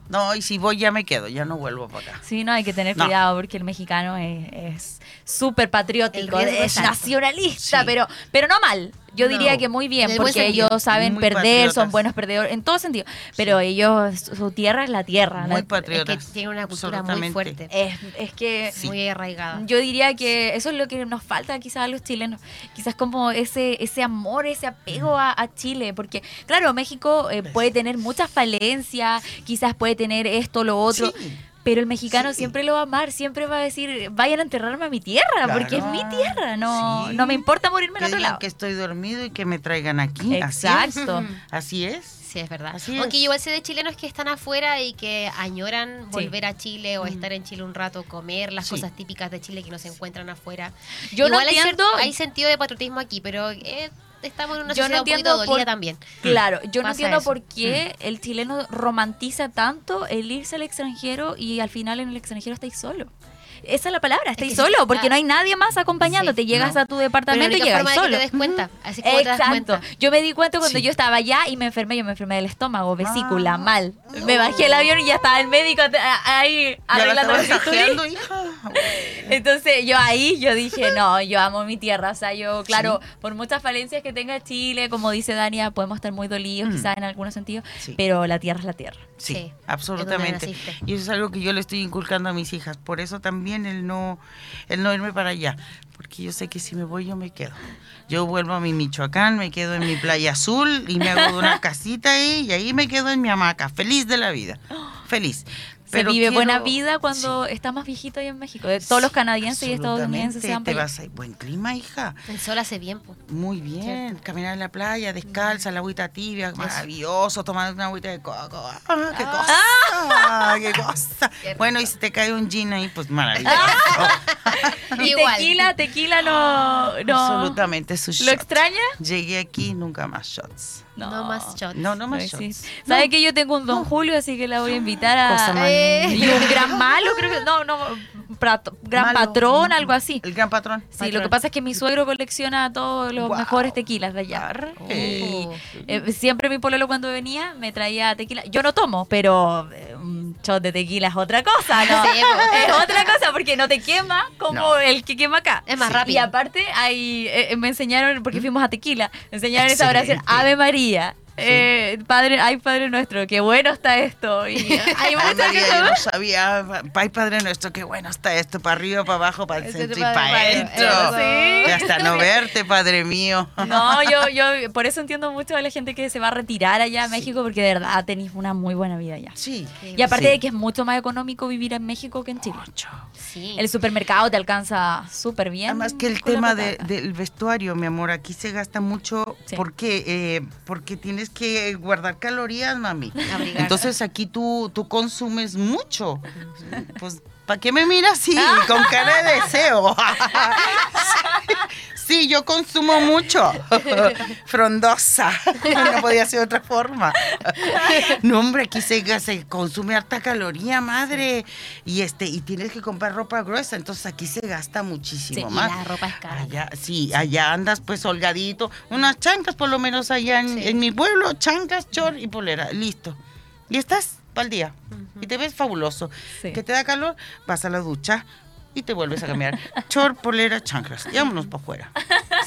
G: No, y si voy ya me quedo, ya no vuelvo para acá.
C: Sí, no, hay que tener
G: No.
C: cuidado porque el mexicano es súper patriótico,
B: El
C: es nacionalista,
G: Sí.
C: pero, pero no mal. Yo
G: No.
C: diría que muy bien, porque ellos saben
G: Muy
C: perder, son buenos perdedores, en todo sentido. Pero ellos, su tierra es la tierra.
G: Muy
C: ¿no?
G: patriotas.
B: Es que tiene una cultura muy fuerte.
C: Es, es que
G: Sí.
B: Muy arraigada.
C: Yo diría que eso es lo que nos falta quizás a los chilenos, quizás como ese ese amor, ese apego a, a Chile, porque claro, México eh, puede tener muchas falencias, quizás puede tener esto, lo otro,
G: Sí.
C: Pero el mexicano
G: Sí.
C: siempre lo va a amar, siempre va a decir, vayan a enterrarme a mi tierra, porque es mi tierra, no,
G: Sí.
C: no me importa morirme en
G: Que
C: otro
G: digan
C: lado.
G: que estoy dormido y que me traigan aquí.
C: Exacto.
G: Así es. Así es.
B: Sí, es verdad.
G: Así
B: Aunque
G: es.
B: igual sé de chilenos que están afuera y que añoran
C: Sí.
B: volver a Chile o estar en Chile un rato, comer las
G: Sí.
B: cosas típicas de Chile que no se encuentran afuera.
C: Yo no
B: igual hay,
C: entiendo-
B: cier- hay sentido de patriotismo aquí, pero eh, estamos en una
C: Yo no
B: sociedad un poquito
C: entiendo por-
B: también.
C: Claro, yo no entiendo
B: eso.
C: por qué el chileno romantiza tanto el irse al extranjero y al final en el extranjero estáis solo. Esa es la palabra, estáis
B: que
C: solo,
B: sí,
C: porque no hay nadie más acompañándote.
B: sí,
C: Llegas
G: no.
C: a tu
B: la
C: departamento y llegas
B: forma de que
C: solo.
B: te des cuenta. Así como te das
C: Exacto.
B: cuenta.
C: Yo me di cuenta cuando
G: Sí.
C: yo estaba allá y me enfermé, yo me enfermé del estómago, vesícula,
G: Ah.
C: mal. Me bajé el avión y ya estaba el médico ahí
G: la
C: arreglando
G: tajeando, hija.
C: Entonces yo ahí yo dije, no, yo amo mi tierra. O sea, yo, claro, por muchas falencias que tenga Chile, como dice Dania, podemos estar muy dolidos
G: Mm.
C: quizás en algunos sentidos,
G: Sí.
C: pero la tierra es la tierra.
G: Sí,
B: Sí,
G: absolutamente.
B: es.
G: Y eso es algo que yo le estoy inculcando a mis hijas. Por eso también el no, el no irme para allá. Porque yo sé que si me voy, yo me quedo. Yo vuelvo a mi Michoacán, me quedo en mi playa azul y me hago una casita ahí y ahí me quedo en mi hamaca, feliz de la vida. Feliz.
C: Se vive
G: quiero-
C: buena vida cuando
G: Sí.
C: está más viejito ahí en México. De Todos los canadienses y estadounidenses se van
G: Te vas a buen clima, hija.
B: El sol hace bien. po.
G: Muy bien, caminar en la playa, descalza, la agüita tibia, maravilloso, tomar una agüita de coco. ¡Ah, qué cosa! ¡Qué cosa! Bueno, y si te cae un gin ahí, pues maravilloso.
C: Y
B: Igual.
C: tequila, tequila no, no.
G: Absolutamente su shot.
C: ¿Lo extraña?
G: Llegué aquí, nunca más shots.
B: No, más shots.
G: No, no más
C: sí.
G: shots.
C: ¿Sabe que yo tengo un Don Julio, así que la voy a invitar a...
B: Eh.
C: Y un gran malo, creo que... No, no, prato- gran
G: Malo.
C: patrón, algo así.
G: El gran patrón.
C: Sí, lo que pasa es que mi suegro colecciona todos los mejores tequilas de allá. Y
B: Oh.
C: eh, siempre mi pololo cuando venía me traía tequila. Yo no tomo, pero eh, shot de tequila es otra cosa, ¿no?
B: Sí,
C: es otra cosa porque no te quema como
G: No.
C: el que quema acá.
B: Es más
C: Sí.
B: rápido.
C: Y aparte hay, eh, me enseñaron, porque fuimos a tequila, me enseñaron esa oración. Ave María. Eh, padre, ay Padre nuestro, qué bueno está esto. Y
G: Ay,
C: muchas
G: María,
C: que
G: yo no sabía. Ay, Padre nuestro, qué bueno está esto. Para arriba, para abajo, para el centro y
C: para-
G: adentro. Y hasta no verte, Padre mío.
C: No, yo, yo por eso entiendo mucho a la gente que se va a retirar allá a México, porque de verdad tenéis una muy buena vida allá.
G: Sí.
C: Y aparte
G: Sí.
C: de que es mucho más económico vivir en México que en Chile.
G: Mucho.
B: Sí.
C: El supermercado te alcanza súper bien.
G: Además que el tema de- del vestuario, mi amor, aquí se gasta mucho.
C: Sí.
G: ¿Por qué? Eh, porque tienes que guardar calorías, mami. Entonces aquí tú, tú consumes mucho. Pues, ¿para qué me miras así? Con cara de deseo. Sí, yo consumo mucho. Frondosa. No podía ser de otra forma. No, hombre, aquí se, se consume harta caloría, madre. Y este, y tienes que comprar ropa gruesa, entonces aquí se gasta muchísimo
B: Sí, y
G: más.
B: la ropa es cara.
G: Allá, sí, allá andas pues holgadito. Unas chanclas por lo menos allá en, en mi pueblo, chanclas, chor y polera, listo. Y estás para el día. Y te ves fabuloso.
C: Sí.
G: Que te da calor, vas a la ducha y te vuelves a cambiar. Chor, polera, chanclas. Y vámonos para afuera.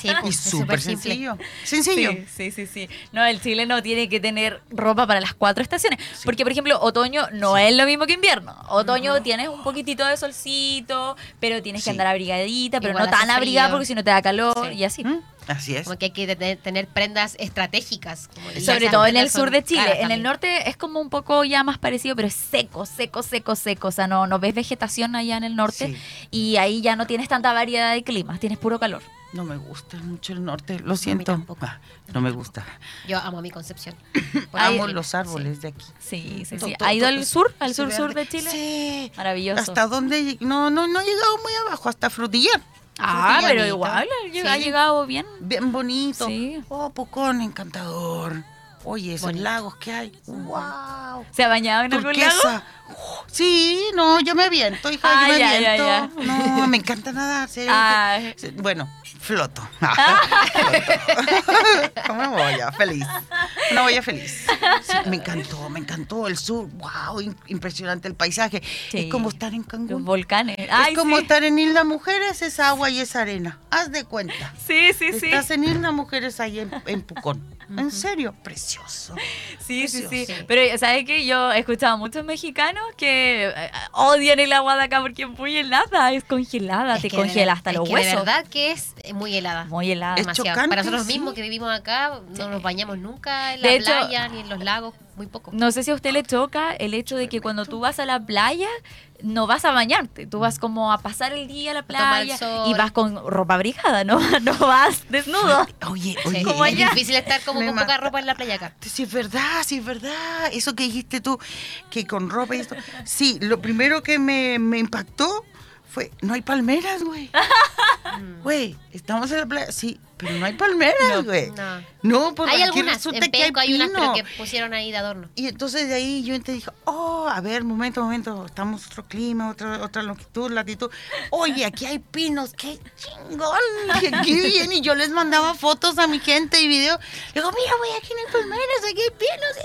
B: Sí,
G: Y
B: pues, es
G: súper sencillo. Sencillo.
C: Sí, sí, sí, sí. No, el chileno tiene que tener ropa para las cuatro estaciones. Porque, por ejemplo, otoño no es lo mismo que invierno. Otoño tienes un poquitito de solcito, pero tienes que andar abrigadita, pero
B: Igual
C: no tan abrigada porque si no te da calor y así.
G: ¿Mm? Así es.
B: Como que hay que tener, prendas estratégicas.
C: Sobre todo en el sur de Chile. En el norte es como un poco ya más parecido, pero es seco, seco, seco, seco. O sea, no, no ves vegetación allá en el norte
G: Sí.
C: y ahí ya no tienes tanta variedad de climas, tienes puro calor.
G: No me gusta mucho el norte, lo siento.
B: tampoco.
G: Ah, no me gusta.
B: Yo amo mi Concepción.
G: Amo
B: el
G: los árboles de aquí.
C: Sí, sí, sí.
G: todo,
C: ¿Ha ido
G: todo
C: al sur, al
G: se
C: sur
G: ve
C: sur
G: verde.
C: de Chile?
G: Sí.
C: Maravilloso.
G: ¿Hasta dónde? No, no, no he llegado muy abajo, hasta Frutillar.
C: Ah, pero igual ha
G: Sí.
C: llegado bien.
G: Bien bonito.
C: Sí.
G: Oh, Pucón, encantador. Oye, esos
B: Bonito.
G: lagos que hay. ¡Wow!
C: ¿Se ha bañado en algún lago?
G: Turquesa. Sí, no, yo me aviento, hija,
C: Ah,
G: yo me
C: ya,
G: aviento.
C: ya.
G: No, me encanta nadar.
C: Ah.
G: Sí, Bueno, floto. Floto. Una boya, feliz. Una boya feliz. Sí, me encantó, me encantó el sur. ¡Wow! im- Impresionante el paisaje.
C: Sí.
G: Es como estar en
C: Los
G: Cancún.
C: volcanes. Ay,
G: es como
C: sí.
G: estar en Isla Mujeres, es agua y es arena. Haz de cuenta.
C: Sí, sí, sí.
G: Estás en Isla Mujeres ahí en, en Pucón. En serio, precioso.
C: Sí, sí, sí. Pero, ¿sabes qué? Yo he escuchado a muchos mexicanos que eh, odian el agua de acá porque es muy helada, es congelada,
B: Es
C: te
B: que
C: congela hasta
B: es
C: los
B: que
C: huesos.
B: De verdad que es eh, muy helada.
C: Muy helada.
G: Es
B: Demasiado.
G: chocante,
B: Para nosotros
G: sí.
B: mismos que vivimos acá, no nos bañamos nunca en la
C: De hecho-
B: playa ni en los lagos, muy poco.
C: No sé si a usted le choca el hecho de que cuando tú vas a la playa no vas a bañarte, tú vas como a pasar el día a la playa y vas con ropa abrigada, ¿no? No vas desnudo.
G: Oye,
B: Sí,
G: oye.
C: como
B: es
C: allá.
B: difícil estar como
G: Me
B: con poca ropa en la playa acá.
G: Sí, es verdad, sí, es verdad. Eso que dijiste tú, que con ropa y esto. Sí, lo primero que me, me impactó fue, no hay palmeras, güey. Güey, estamos en la playa, sí, pero no hay palmeras, güey.
B: No.
G: No, porque
B: Hay algunas, en
G: que hay
B: hay unas, pero que pusieron ahí de adorno.
G: Y entonces de ahí yo te dije, oh, a ver, momento, momento, estamos otro clima, otra, otra longitud, latitud. Oye, aquí hay pinos, qué chingón, qué, bien. Y yo les mandaba fotos a mi gente y videos. Le digo, mira, güey, aquí no hay palmeras, aquí hay pinos.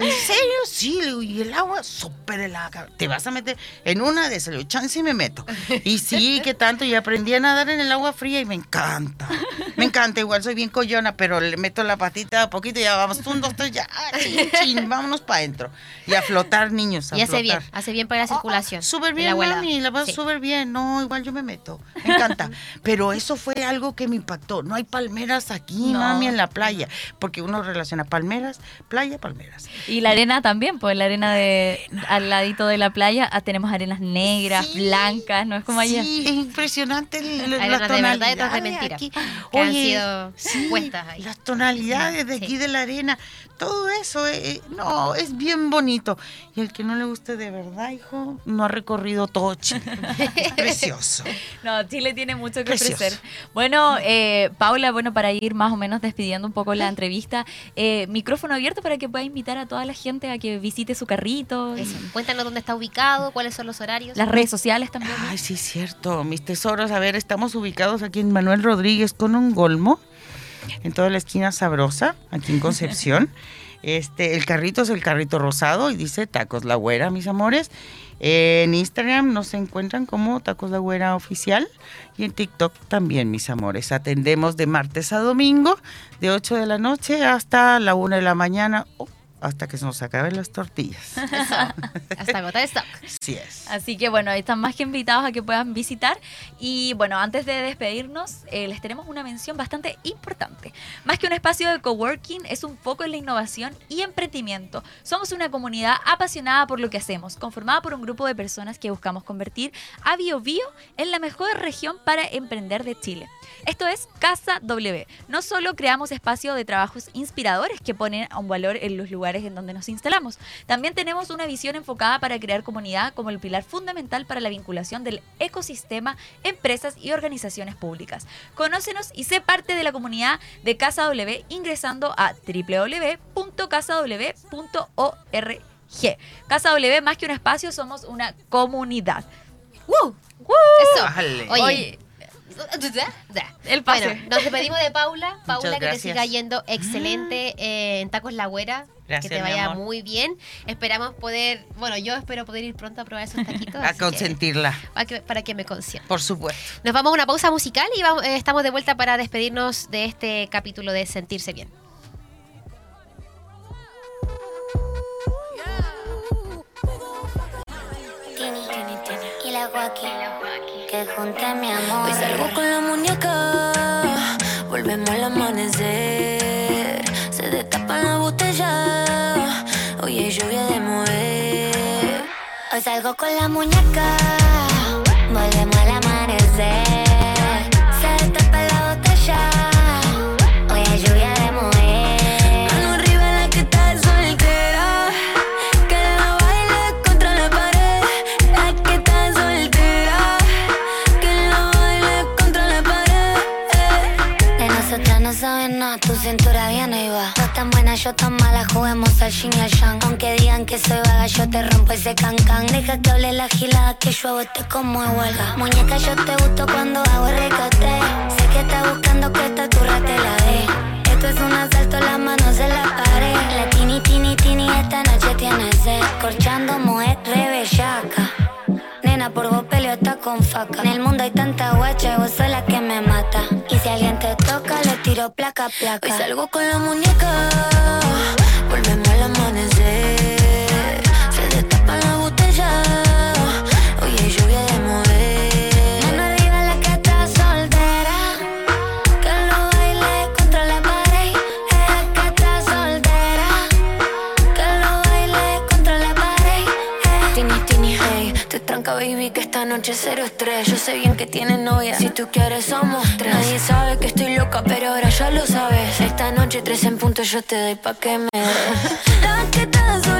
G: ¿En serio? Sí, le digo, y el agua súper helada. Te vas a meter en una de esas, le digo, chance y me meto. Y sí, que tanto, y aprendí a nadar en el agua fría y me encanta. Me encanta, igual soy bien collona, pero le meto la patita a poquito y ya vamos, un, dos, tres, ya, ah, chin, chin, vámonos para adentro. Y a flotar, niños, a
B: Y hace bien, hace bien para la circulación.
G: Ah, Súper
B: el
G: bien,
B: agua helada.
G: mami, la vas
B: Sí.
G: súper bien. No, igual yo me meto. Me encanta. Pero eso fue algo que me impactó. No hay palmeras aquí,
C: No.
G: mami, en la playa. Porque uno relaciona palmeras, playa, palmeras.
C: Y la arena también, pues la arena de al ladito de la playa ah, tenemos arenas negras,
G: Sí.
C: blancas, no es como allá.
G: Sí, es impresionante el- las
B: de verdad y otras de
G: tonalidades
B: mentira,
G: aquí.
B: que han sido puestas ahí.
G: Las tonalidades de
B: Sí.
G: aquí de la arena, todo eso, eh, eh, no, es bien bonito. Y el que no le guste de verdad, hijo, no ha recorrido todo Chile. Es precioso.
C: No, Chile tiene mucho que
G: Precioso.
C: ofrecer. Bueno, eh, Paula, bueno, para ir más o menos despidiendo un poco la entrevista, eh, micrófono abierto para que pueda invitar a toda la gente a que visite su carrito,
B: Eso. Cuéntanos dónde está ubicado, cuáles son los horarios.
C: las redes sociales también.
G: Ay, sí, es cierto. Mis tesoros, a ver, estamos ubicados aquí en Manuel Rodríguez con un golmo, en toda la esquina sabrosa, aquí en Concepción. Este, el carrito es el carrito rosado y dice Tacos La Güera, mis amores. En Instagram nos encuentran como Tacos La Güera Oficial y en TikTok también, mis amores. Atendemos de martes a domingo, de 8 de la noche hasta la 1 de la mañana, o hasta que se nos acaben las tortillas.
B: Hasta agotar stock.
G: Así es.
C: Así que bueno, están más que invitados a que puedan visitar. Y bueno, antes de despedirnos, eh, les tenemos una mención bastante importante. Más que un espacio de coworking, es un foco en la innovación y emprendimiento. Somos una comunidad apasionada por lo que hacemos, conformada por un grupo de personas que buscamos convertir a Bio Bio en la mejor región para emprender de Chile. Esto es Casa W. No solo creamos espacios de trabajos inspiradores que ponen a un valor en los lugares en donde nos instalamos, también tenemos una visión enfocada para crear comunidad como el pilar fundamental para la vinculación del ecosistema, empresas y organizaciones públicas. Conócenos y sé parte de la comunidad de Casa W ingresando a www.casaw.org. Casa W, más que un espacio, somos una comunidad. ¡Woo! ¡Woo!
B: Eso. Oye,
C: el pase.
B: Bueno, nos despedimos de Paula. Paula, que te siga yendo excelente eh, en Tacos La Güera.
G: Gracias,
B: que te vaya muy bien. Esperamos poder, bueno, yo espero poder ir pronto a probar esos taquitos.
G: A
B: que-
G: consentirla,
B: para, que, para que me consientan.
G: por supuesto.
B: Nos vamos a una pausa musical y vamos- eh, estamos de vuelta para despedirnos de este capítulo de Sentirse Bien.
H: Tini, y la que junte mi amor.
E: Hoy salgo con la muñeca, volvemos al amanecer. Se destapa la botella, hoy hay lluvia de mover. Hoy salgo con la muñeca, volvemos al amanecer. Tu cintura viene y va. Tú tan buena, yo tan mala, juguemos al yin y al yang. Aunque digan que soy vaga, yo te rompo ese cancan. Deja que hable la gilada, que yo hago este como de huelga. Muñeca, yo te gusto cuando hago el recate. Sé que estás buscando que esta turra te la dé. Esto es un asalto, las manos en la pared. La tini, tini, tini, esta noche tiene sed. Corchando, mujer, rebellaca. Nena, por vos peleo está con faca. En el mundo hay tanta guacha y vos sos la que me mata. Y si alguien te toca, le tiro placa, placa. Hoy salgo con la muñeca, volvemos al amanecer. Que esta noche cero estrés. Yo sé bien que tienes novia, si tú quieres somos tres. Nadie sabe que estoy loca, pero ahora ya lo sabes. Esta noche tres en punto yo te doy pa' que me des.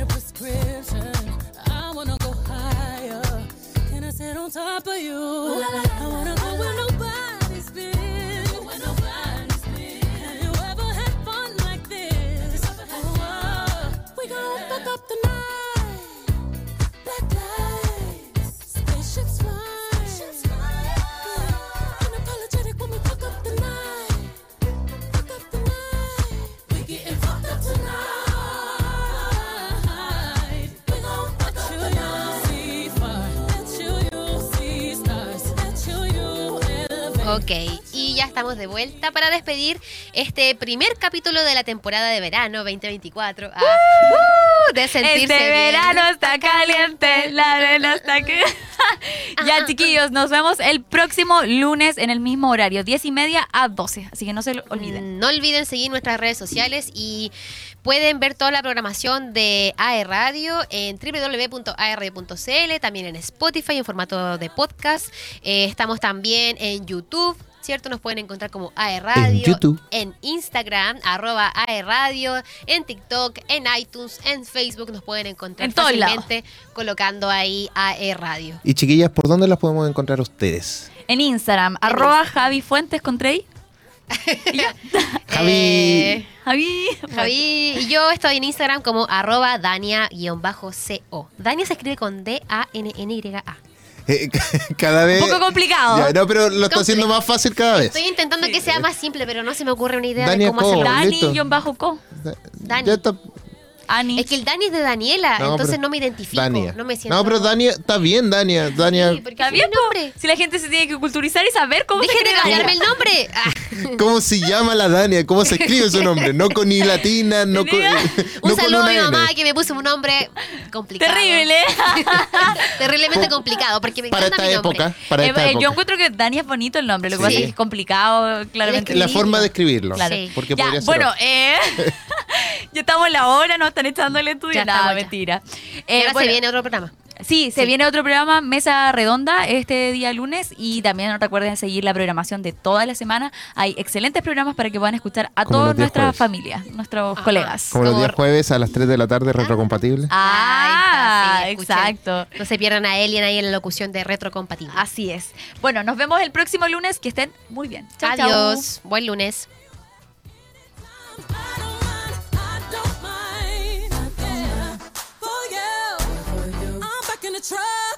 A: need a prescription. I wanna go higher. Can I sit on top of you? I wanna
B: Ok, y ya estamos de vuelta para despedir este primer capítulo de la temporada de verano 2024. Ah, uh, de sentirse
C: Este
B: bien.
C: verano está caliente, la arena está que... ya, chiquillos, nos vemos el próximo lunes en el mismo horario, 10 y media a 12. Así que no se lo olviden.
B: No olviden seguir nuestras redes sociales y pueden ver toda la programación de AE Radio en www.aerradio.cl, también en Spotify en formato de podcast. Eh, estamos también en YouTube. ¿Cierto? Nos pueden encontrar como AE Radio.
D: YouTube.
B: En Instagram, arroba AE Radio. En TikTok, en iTunes, en Facebook. Nos pueden encontrar
C: En
B: fácilmente colocando ahí AE Radio.
D: Y chiquillas, ¿por dónde las podemos encontrar ustedes?
C: En Instagram, arroba Javi Fuentes con Trey.
D: Javi.
B: Eh,
C: Javi.
B: Javi, y yo estoy en Instagram como arroba Dania-co. Dania se escribe con D-A-N-N-Y-A.
D: Eh, cada vez.
C: Un poco complicado.
D: Ya, no, pero lo está haciendo más fácil cada vez.
B: Estoy intentando que sea más simple, pero no se me ocurre una idea
D: Dania
B: de cómo
D: Co.
B: hacerlo.
C: Dani-co.
B: Dani.
D: Ya está.
C: Ani.
B: Es que el Dani es de Daniela,
D: No,
B: entonces
D: pero-
B: no me identifico.
D: Dania.
B: No me siento.
D: No, pero Dania, está bien, Dania. Dania,
B: Sí, porque
C: ¿Está
B: es
C: bien,
B: nombre.
C: Si la gente se tiene que culturizar y saber cómo
B: Dejen
C: se
B: de cambiarme el nombre. Ah.
D: ¿Cómo se llama la Dania? ¿Cómo se escribe su nombre? No con ni latina, no con.
B: Un
D: no con
B: saludo a mi
D: N.
B: mamá que me puso un nombre complicado.
C: Terrible.
B: Terriblemente complicado porque me
D: Para
B: encanta
D: esta
B: mi nombre.
D: época. Para
C: Eh,
D: esta
C: eh,
D: época.
C: yo encuentro que Dani es bonito el nombre, lo que
D: Sí.
C: pasa es que es complicado, claramente.
D: La forma de escribirlo.
C: Claro.
B: Sí.
D: Porque
C: Ya,
D: podría ser
C: bueno,
D: otro.
C: eh, ya estamos en la hora, nos están echando el estudio.
B: Ya
C: Nada,
B: estamos ya.
C: mentira. Eh,
B: ahora
C: bueno,
B: se viene otro programa.
C: Sí, se
B: Sí.
C: viene otro programa, Mesa Redonda, este día lunes. Y también no recuerden seguir la programación de toda la semana. Hay excelentes programas para que puedan escuchar a toda nuestra
D: jueves.
C: familia, nuestros
B: Ajá.
C: colegas.
D: Como los días jueves a las 3 de la tarde, retrocompatible.
C: Ah,
B: está, sí,
C: exacto.
B: No se pierdan a Elian ahí en la locución de Retrocompatible.
C: Así es. Bueno, nos vemos el próximo lunes. Que estén muy bien. Chao, chao.
B: Adiós. Buen lunes.
A: I